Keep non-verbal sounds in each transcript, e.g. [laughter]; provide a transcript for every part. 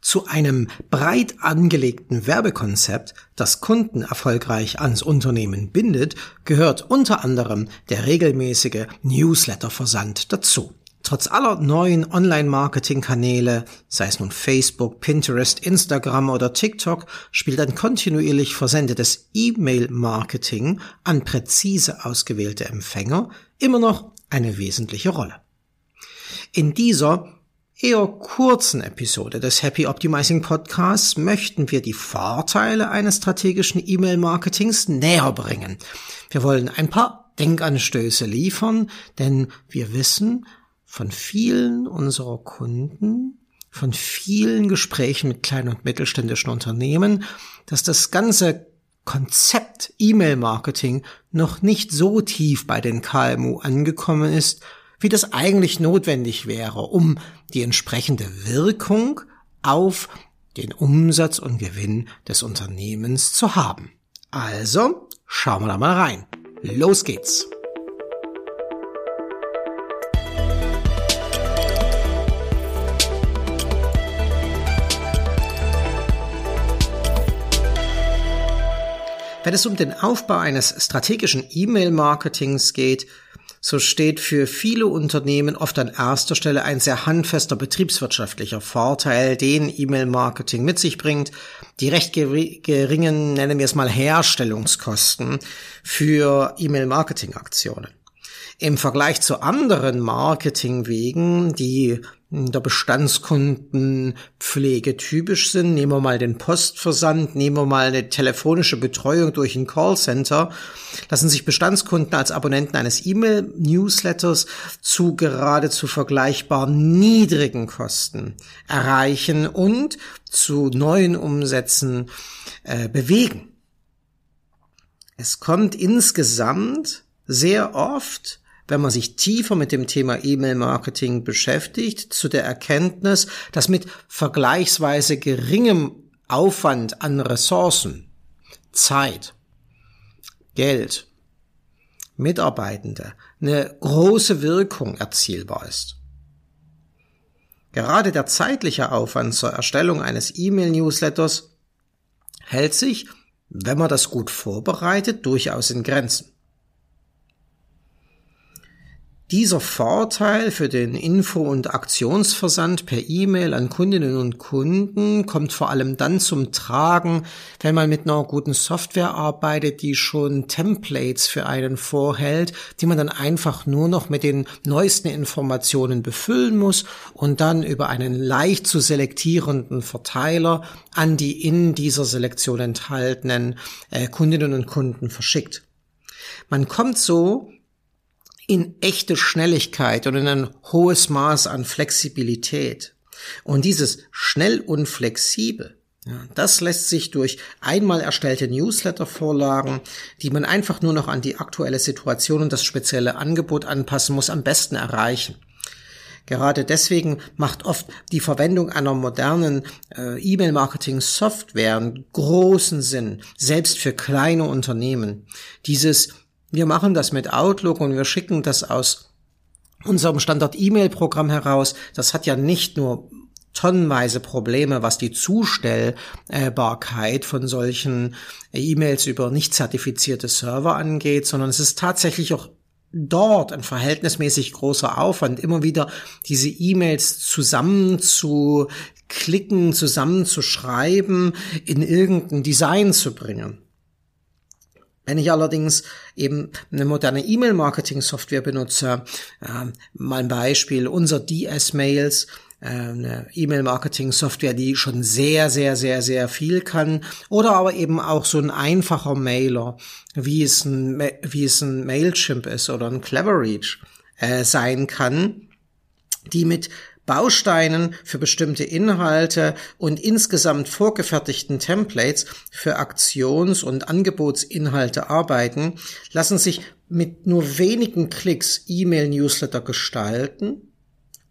Zu einem breit angelegten Werbekonzept, das Kunden erfolgreich ans Unternehmen bindet, gehört unter anderem der regelmäßige Newsletterversand dazu. Trotz aller neuen Online-Marketing-Kanäle, sei es nun Facebook, Pinterest, Instagram oder TikTok, spielt ein kontinuierlich versendetes E-Mail-Marketing an präzise ausgewählte Empfänger immer noch eine wesentliche Rolle. In dieser eher kurzen Episode des Happy Optimizing Podcasts möchten wir die Vorteile eines strategischen E-Mail-Marketings näher bringen. Wir wollen ein paar Denkanstöße liefern, denn wir wissen von vielen unserer Kunden, von vielen Gesprächen mit kleinen und mittelständischen Unternehmen, dass das ganze Konzept E-Mail-Marketing noch nicht so tief bei den KMU angekommen ist, wie das eigentlich notwendig wäre, um die entsprechende Wirkung auf den Umsatz und Gewinn des Unternehmens zu haben. Also, schauen wir da mal rein. Los geht's! Wenn es um den Aufbau eines strategischen E-Mail-Marketings geht, so steht für viele Unternehmen oft an erster Stelle ein sehr handfester betriebswirtschaftlicher Vorteil, den E-Mail-Marketing mit sich bringt, die recht geringen, nennen wir es mal, Herstellungskosten für E-Mail-Marketing-Aktionen. Im Vergleich zu anderen Marketingwegen, die der Bestandskundenpflege typisch sind. Nehmen wir mal den Postversand, nehmen wir mal eine telefonische Betreuung durch ein Callcenter. Lassen sich Bestandskunden als Abonnenten eines E-Mail-Newsletters zu geradezu vergleichbar niedrigen Kosten erreichen und zu neuen Umsätzen äh, bewegen. Es kommt insgesamt sehr oft wenn man sich tiefer mit dem Thema E-Mail-Marketing beschäftigt, zu der Erkenntnis, dass mit vergleichsweise geringem Aufwand an Ressourcen, Zeit, Geld, Mitarbeitende eine große Wirkung erzielbar ist. Gerade der zeitliche Aufwand zur Erstellung eines E-Mail-Newsletters hält sich, wenn man das gut vorbereitet, durchaus in Grenzen. Dieser Vorteil für den Info- und Aktionsversand per E-Mail an Kundinnen und Kunden kommt vor allem dann zum Tragen, wenn man mit einer guten Software arbeitet, die schon Templates für einen vorhält, die man dann einfach nur noch mit den neuesten Informationen befüllen muss und dann über einen leicht zu selektierenden Verteiler an die in dieser Selektion enthaltenen äh, Kundinnen und Kunden verschickt. Man kommt so in echte Schnelligkeit und in ein hohes Maß an Flexibilität. Und dieses schnell und flexibel, ja, das lässt sich durch einmal erstellte Newsletter-Vorlagen, die man einfach nur noch an die aktuelle Situation und das spezielle Angebot anpassen muss, am besten erreichen. Gerade deswegen macht oft die Verwendung einer modernen äh, E-Mail-Marketing-Software großen Sinn, selbst für kleine Unternehmen. Dieses wir machen das mit Outlook und wir schicken das aus unserem Standard-E-Mail-Programm heraus. Das hat ja nicht nur tonnenweise Probleme, was die Zustellbarkeit von solchen E-Mails über nicht zertifizierte Server angeht, sondern es ist tatsächlich auch dort ein verhältnismäßig großer Aufwand, immer wieder diese E-Mails zusammen zu klicken, zusammen zu schreiben, in irgendein Design zu bringen. Wenn ich allerdings eben eine moderne E-Mail-Marketing-Software benutze, äh, mal ein Beispiel, unser DS-Mails, äh, eine E-Mail-Marketing-Software, die schon sehr, sehr, sehr, sehr viel kann, oder aber eben auch so ein einfacher Mailer, wie es ein, wie es ein Mailchimp ist oder ein Cleverreach äh, sein kann, die mit Bausteinen für bestimmte Inhalte und insgesamt vorgefertigten Templates für Aktions- und Angebotsinhalte arbeiten, lassen sich mit nur wenigen Klicks E-Mail-Newsletter gestalten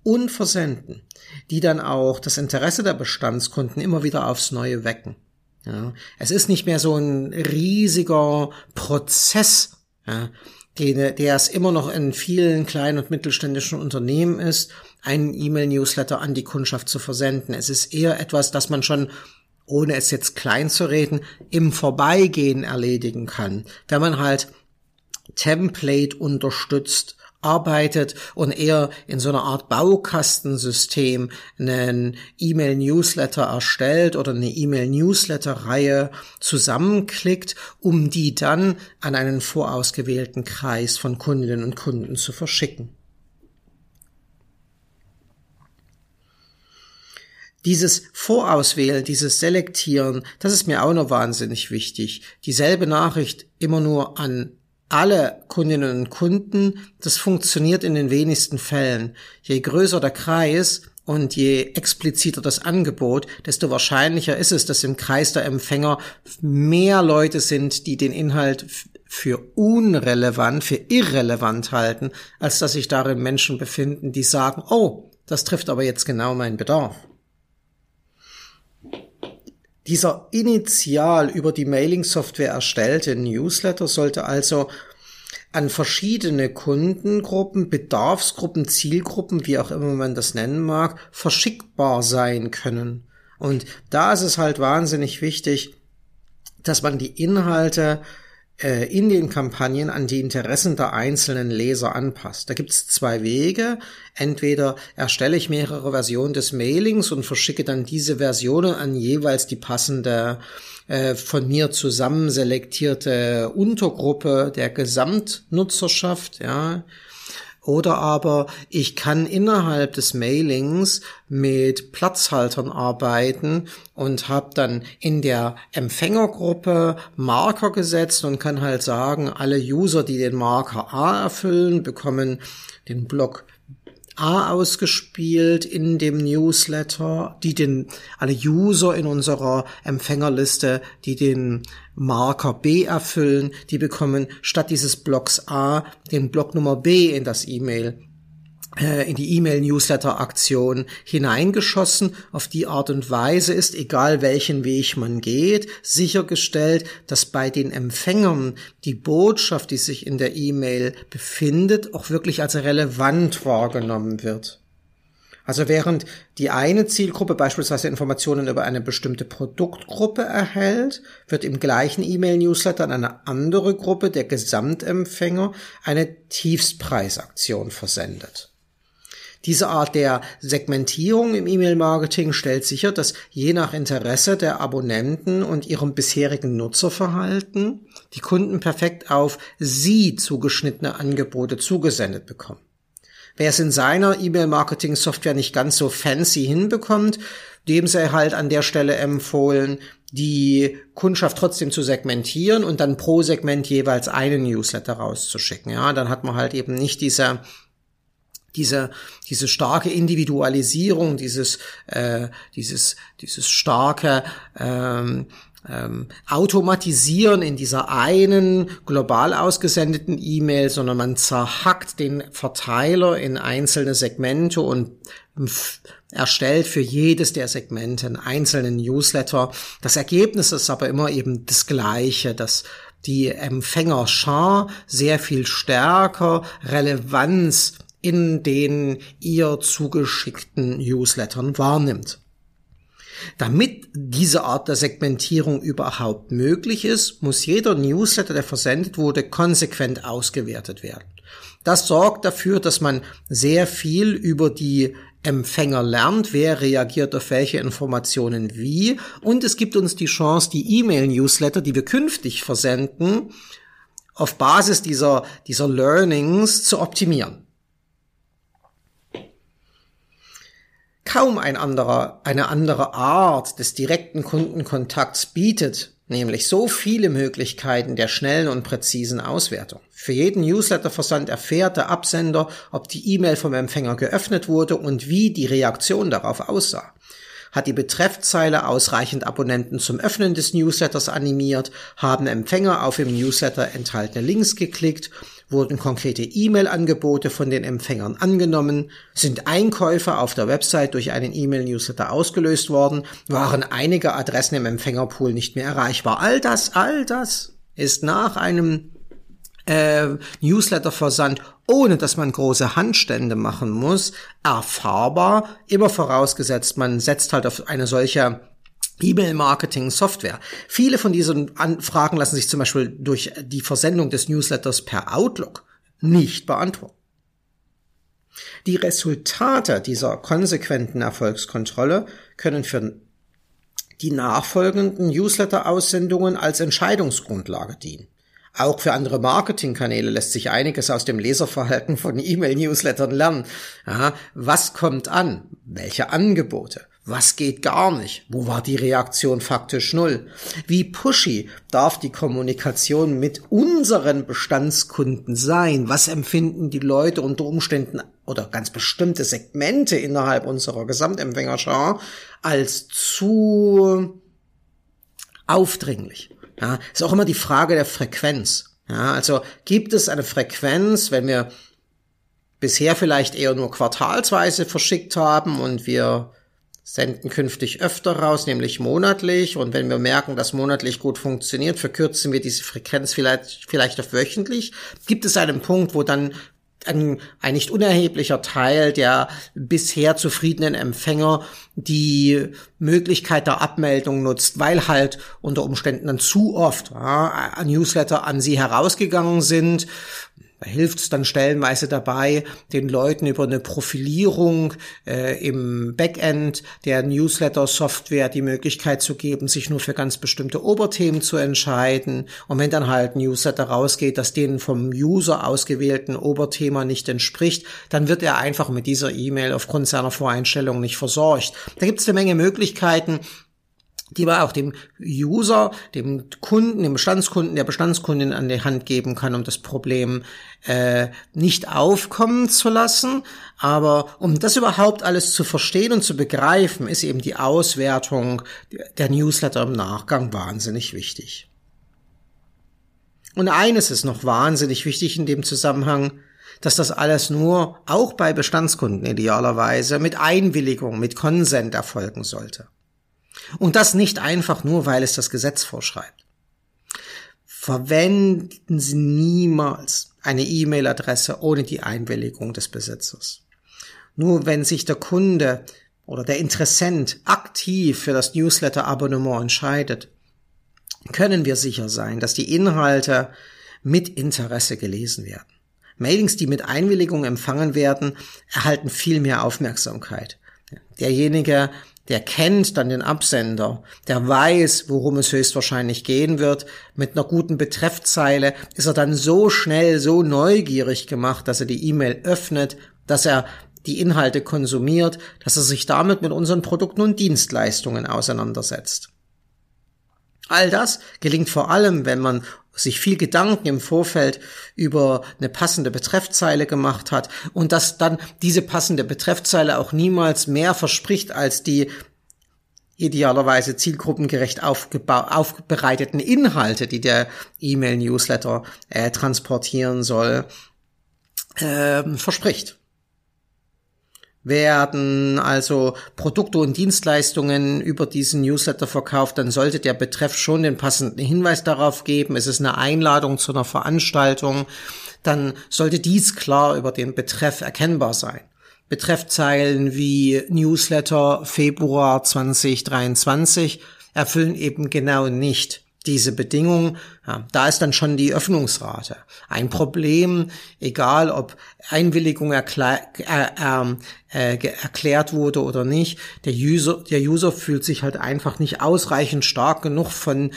und versenden, die dann auch das Interesse der Bestandskunden immer wieder aufs Neue wecken. Ja, es ist nicht mehr so ein riesiger Prozess, ja, der, der es immer noch in vielen kleinen und mittelständischen Unternehmen ist, einen E-Mail-Newsletter an die Kundschaft zu versenden. Es ist eher etwas, das man schon ohne es jetzt klein zu reden, im Vorbeigehen erledigen kann. Wenn man halt Template unterstützt arbeitet und eher in so einer Art Baukastensystem einen E-Mail-Newsletter erstellt oder eine E-Mail-Newsletter-Reihe zusammenklickt, um die dann an einen vorausgewählten Kreis von Kundinnen und Kunden zu verschicken. Dieses Vorauswählen, dieses Selektieren, das ist mir auch noch wahnsinnig wichtig. Dieselbe Nachricht immer nur an alle Kundinnen und Kunden, das funktioniert in den wenigsten Fällen. Je größer der Kreis und je expliziter das Angebot, desto wahrscheinlicher ist es, dass im Kreis der Empfänger mehr Leute sind, die den Inhalt für unrelevant, für irrelevant halten, als dass sich darin Menschen befinden, die sagen, oh, das trifft aber jetzt genau meinen Bedarf. Dieser initial über die Mailing-Software erstellte Newsletter sollte also an verschiedene Kundengruppen, Bedarfsgruppen, Zielgruppen, wie auch immer man das nennen mag, verschickbar sein können. Und da ist es halt wahnsinnig wichtig, dass man die Inhalte in den Kampagnen an die Interessen der einzelnen Leser anpasst. Da gibt es zwei Wege. Entweder erstelle ich mehrere Versionen des Mailings und verschicke dann diese Versionen an jeweils die passende äh, von mir zusammen selektierte Untergruppe der Gesamtnutzerschaft, ja, oder aber ich kann innerhalb des Mailings mit Platzhaltern arbeiten und habe dann in der Empfängergruppe Marker gesetzt und kann halt sagen, alle User, die den Marker A erfüllen, bekommen den Block A ausgespielt in dem Newsletter, die den, alle User in unserer Empfängerliste, die den Marker B erfüllen, die bekommen statt dieses Blocks A den Block Nummer B in das E-Mail in die E-Mail-Newsletter-Aktion hineingeschossen. Auf die Art und Weise ist, egal welchen Weg man geht, sichergestellt, dass bei den Empfängern die Botschaft, die sich in der E-Mail befindet, auch wirklich als relevant wahrgenommen wird. Also während die eine Zielgruppe beispielsweise Informationen über eine bestimmte Produktgruppe erhält, wird im gleichen E-Mail-Newsletter an eine andere Gruppe der Gesamtempfänger eine Tiefspreisaktion versendet. Diese Art der Segmentierung im E-Mail-Marketing stellt sicher, dass je nach Interesse der Abonnenten und ihrem bisherigen Nutzerverhalten die Kunden perfekt auf sie zugeschnittene Angebote zugesendet bekommen. Wer es in seiner E-Mail-Marketing-Software nicht ganz so fancy hinbekommt, dem sei halt an der Stelle empfohlen, die Kundschaft trotzdem zu segmentieren und dann pro Segment jeweils einen Newsletter rauszuschicken. Ja, dann hat man halt eben nicht diese diese, diese starke Individualisierung, dieses, äh, dieses, dieses starke ähm, ähm, Automatisieren in dieser einen global ausgesendeten E-Mail, sondern man zerhackt den Verteiler in einzelne Segmente und erstellt für jedes der Segmente einen einzelnen Newsletter. Das Ergebnis ist aber immer eben das gleiche, dass die Empfängerschar sehr viel stärker Relevanz in den ihr zugeschickten Newslettern wahrnimmt. Damit diese Art der Segmentierung überhaupt möglich ist, muss jeder Newsletter, der versendet wurde, konsequent ausgewertet werden. Das sorgt dafür, dass man sehr viel über die Empfänger lernt, wer reagiert auf welche Informationen wie und es gibt uns die Chance, die E-Mail-Newsletter, die wir künftig versenden, auf Basis dieser, dieser Learnings zu optimieren. Kaum ein anderer, eine andere Art des direkten Kundenkontakts bietet, nämlich so viele Möglichkeiten der schnellen und präzisen Auswertung. Für jeden Newsletterversand erfährt der Absender, ob die E-Mail vom Empfänger geöffnet wurde und wie die Reaktion darauf aussah. Hat die Betreffzeile ausreichend Abonnenten zum Öffnen des Newsletters animiert? Haben Empfänger auf im Newsletter enthaltene Links geklickt? Wurden konkrete E-Mail-Angebote von den Empfängern angenommen? Sind Einkäufe auf der Website durch einen E-Mail-Newsletter ausgelöst worden? Waren einige Adressen im Empfängerpool nicht mehr erreichbar? All das, all das ist nach einem äh, Newsletterversand, ohne dass man große Handstände machen muss, erfahrbar, immer vorausgesetzt, man setzt halt auf eine solche E-Mail-Marketing-Software. Viele von diesen Anfragen lassen sich zum Beispiel durch die Versendung des Newsletters per Outlook nicht beantworten. Die Resultate dieser konsequenten Erfolgskontrolle können für die nachfolgenden Newsletter-Aussendungen als Entscheidungsgrundlage dienen. Auch für andere Marketingkanäle lässt sich einiges aus dem Leserverhalten von E-Mail-Newslettern lernen. Ja, was kommt an? Welche Angebote? Was geht gar nicht? Wo war die Reaktion faktisch null? Wie pushy darf die Kommunikation mit unseren Bestandskunden sein? Was empfinden die Leute unter Umständen oder ganz bestimmte Segmente innerhalb unserer Gesamtempfängerschar als zu aufdringlich? Ja, ist auch immer die Frage der Frequenz. Ja, also gibt es eine Frequenz, wenn wir bisher vielleicht eher nur quartalsweise verschickt haben und wir senden künftig öfter raus, nämlich monatlich. Und wenn wir merken, dass monatlich gut funktioniert, verkürzen wir diese Frequenz vielleicht, vielleicht auf wöchentlich. Gibt es einen Punkt, wo dann ein, ein nicht unerheblicher Teil der bisher zufriedenen Empfänger die Möglichkeit der Abmeldung nutzt, weil halt unter Umständen dann zu oft ja, Newsletter an sie herausgegangen sind da hilft es dann stellenweise dabei, den Leuten über eine Profilierung äh, im Backend der Newsletter-Software die Möglichkeit zu geben, sich nur für ganz bestimmte Oberthemen zu entscheiden. Und wenn dann halt ein Newsletter rausgeht, das den vom User ausgewählten Oberthema nicht entspricht, dann wird er einfach mit dieser E-Mail aufgrund seiner Voreinstellung nicht versorgt. Da gibt es eine Menge Möglichkeiten, die man auch dem User, dem Kunden, dem Bestandskunden, der Bestandskundin an die Hand geben kann, um das Problem äh, nicht aufkommen zu lassen. Aber um das überhaupt alles zu verstehen und zu begreifen, ist eben die Auswertung der Newsletter im Nachgang wahnsinnig wichtig. Und eines ist noch wahnsinnig wichtig in dem Zusammenhang, dass das alles nur, auch bei Bestandskunden idealerweise, mit Einwilligung, mit Konsent erfolgen sollte. Und das nicht einfach nur, weil es das Gesetz vorschreibt. Verwenden Sie niemals eine E-Mail-Adresse ohne die Einwilligung des Besitzers. Nur wenn sich der Kunde oder der Interessent aktiv für das Newsletter-Abonnement entscheidet, können wir sicher sein, dass die Inhalte mit Interesse gelesen werden. Mailings, die mit Einwilligung empfangen werden, erhalten viel mehr Aufmerksamkeit. Derjenige, der kennt dann den Absender, der weiß, worum es höchstwahrscheinlich gehen wird. Mit einer guten Betreffzeile ist er dann so schnell, so neugierig gemacht, dass er die E-Mail öffnet, dass er die Inhalte konsumiert, dass er sich damit mit unseren Produkten und Dienstleistungen auseinandersetzt. All das gelingt vor allem, wenn man sich viel Gedanken im Vorfeld über eine passende Betreffzeile gemacht hat und dass dann diese passende Betreffzeile auch niemals mehr verspricht als die idealerweise zielgruppengerecht aufbereiteten Inhalte, die der E-Mail-Newsletter äh, transportieren soll, äh, verspricht werden also Produkte und Dienstleistungen über diesen Newsletter verkauft, dann sollte der Betreff schon den passenden Hinweis darauf geben. Es ist eine Einladung zu einer Veranstaltung. Dann sollte dies klar über den Betreff erkennbar sein. Betreffzeilen wie Newsletter Februar 2023 erfüllen eben genau nicht diese Bedingung, ja, da ist dann schon die Öffnungsrate. Ein Problem, egal ob Einwilligung erklär, äh, äh, erklärt wurde oder nicht, der User, der User fühlt sich halt einfach nicht ausreichend stark genug von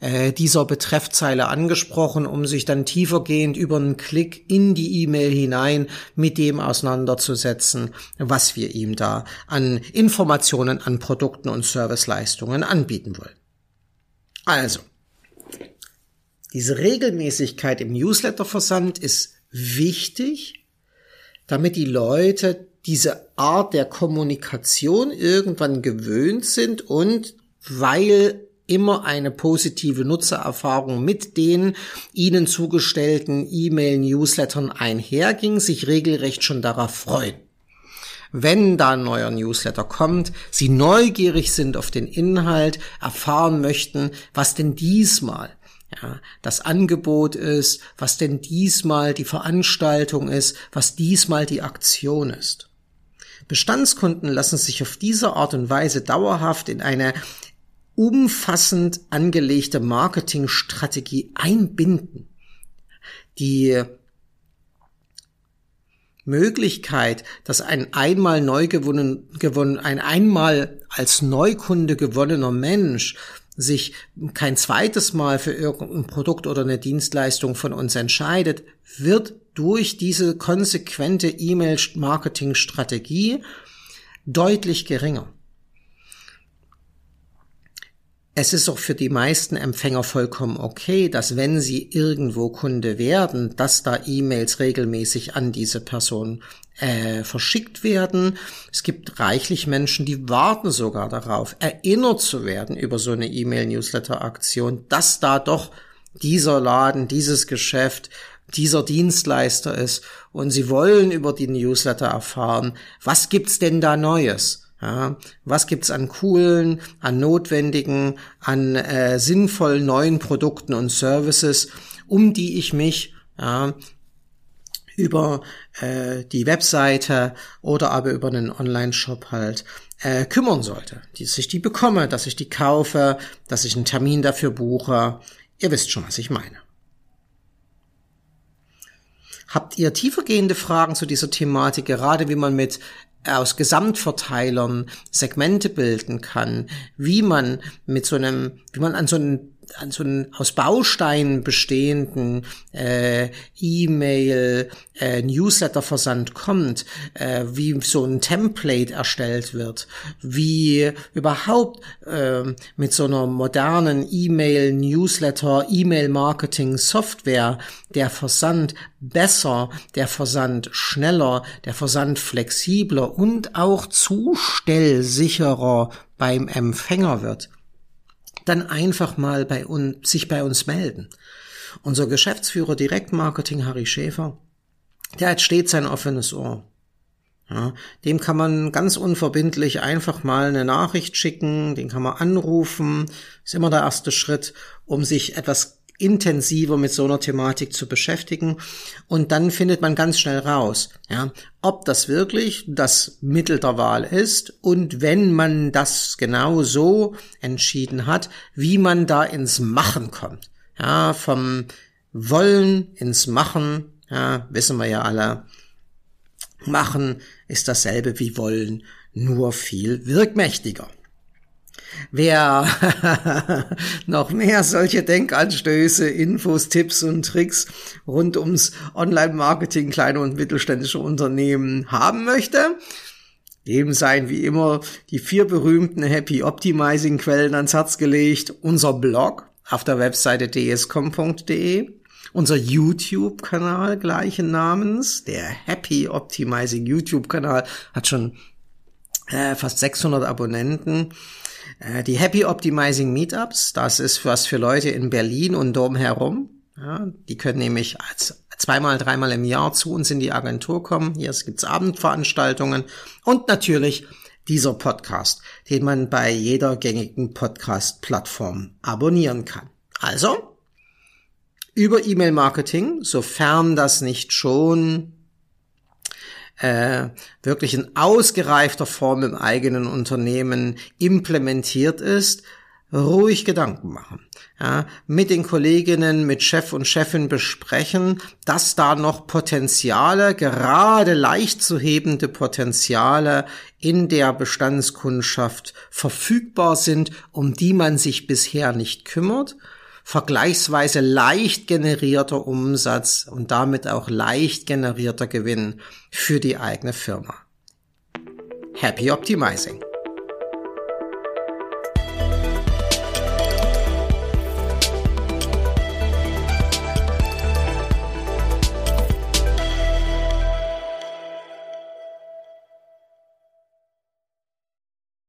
äh, dieser Betreffzeile angesprochen, um sich dann tiefergehend über einen Klick in die E-Mail hinein mit dem auseinanderzusetzen, was wir ihm da an Informationen, an Produkten und Serviceleistungen anbieten wollen. Also, diese Regelmäßigkeit im Newsletterversand ist wichtig, damit die Leute diese Art der Kommunikation irgendwann gewöhnt sind und weil immer eine positive Nutzererfahrung mit den ihnen zugestellten E-Mail-Newslettern einherging, sich regelrecht schon darauf freuen wenn da ein neuer Newsletter kommt, Sie neugierig sind auf den Inhalt, erfahren möchten, was denn diesmal ja, das Angebot ist, was denn diesmal die Veranstaltung ist, was diesmal die Aktion ist. Bestandskunden lassen sich auf diese Art und Weise dauerhaft in eine umfassend angelegte Marketingstrategie einbinden. Die Möglichkeit, dass ein einmal neu gewonnen, gewonnen, ein einmal als Neukunde gewonnener Mensch sich kein zweites Mal für irgendein Produkt oder eine Dienstleistung von uns entscheidet, wird durch diese konsequente E-Mail-Marketing-Strategie deutlich geringer. Es ist auch für die meisten Empfänger vollkommen okay, dass wenn sie irgendwo Kunde werden, dass da E-Mails regelmäßig an diese Person äh, verschickt werden. Es gibt reichlich Menschen, die warten sogar darauf, erinnert zu werden über so eine E-Mail-Newsletter-Aktion, dass da doch dieser Laden, dieses Geschäft, dieser Dienstleister ist und sie wollen über die Newsletter erfahren, was gibt's denn da Neues? Ja, was gibt's an coolen, an notwendigen, an äh, sinnvollen neuen Produkten und Services, um die ich mich ja, über äh, die Webseite oder aber über einen Online-Shop halt äh, kümmern sollte, dass ich die bekomme, dass ich die kaufe, dass ich einen Termin dafür buche. Ihr wisst schon, was ich meine. Habt ihr tiefergehende Fragen zu dieser Thematik, gerade wie man mit aus Gesamtverteilern Segmente bilden kann, wie man mit so einem, wie man an so einem an so einen aus Bausteinen bestehenden äh, E-Mail, äh, Newsletter-Versand kommt, äh, wie so ein Template erstellt wird, wie überhaupt äh, mit so einer modernen E-Mail, Newsletter, E-Mail-Marketing-Software der Versand besser, der Versand schneller, der Versand flexibler und auch zustellsicherer beim Empfänger wird dann einfach mal bei uns, sich bei uns melden. Unser Geschäftsführer Direktmarketing, Harry Schäfer, der hat stets sein offenes Ohr. Ja, dem kann man ganz unverbindlich einfach mal eine Nachricht schicken, den kann man anrufen, ist immer der erste Schritt, um sich etwas intensiver mit so einer Thematik zu beschäftigen. Und dann findet man ganz schnell raus, ja, ob das wirklich das Mittel der Wahl ist und wenn man das genau so entschieden hat, wie man da ins Machen kommt. Ja, vom Wollen ins Machen, ja, wissen wir ja alle. Machen ist dasselbe wie wollen, nur viel wirkmächtiger. Wer [laughs] noch mehr solche Denkanstöße, Infos, Tipps und Tricks rund ums Online-Marketing kleiner und mittelständischer Unternehmen haben möchte, dem seien wie immer die vier berühmten Happy Optimizing Quellen ans Herz gelegt. Unser Blog auf der Webseite dscom.de, unser YouTube-Kanal gleichen Namens, der Happy Optimizing YouTube-Kanal hat schon äh, fast 600 Abonnenten. Äh, die Happy Optimizing Meetups, das ist was für Leute in Berlin und drumherum. Ja, die können nämlich zweimal, dreimal im Jahr zu uns in die Agentur kommen. Hier gibt's Abendveranstaltungen und natürlich dieser Podcast, den man bei jeder gängigen Podcast-Plattform abonnieren kann. Also, über E-Mail-Marketing, sofern das nicht schon äh, wirklich in ausgereifter Form im eigenen Unternehmen implementiert ist, ruhig Gedanken machen. Ja, mit den Kolleginnen, mit Chef und Chefin besprechen, dass da noch Potenziale, gerade leicht zu hebende Potenziale in der Bestandskundschaft verfügbar sind, um die man sich bisher nicht kümmert vergleichsweise leicht generierter Umsatz und damit auch leicht generierter Gewinn für die eigene Firma. Happy Optimizing!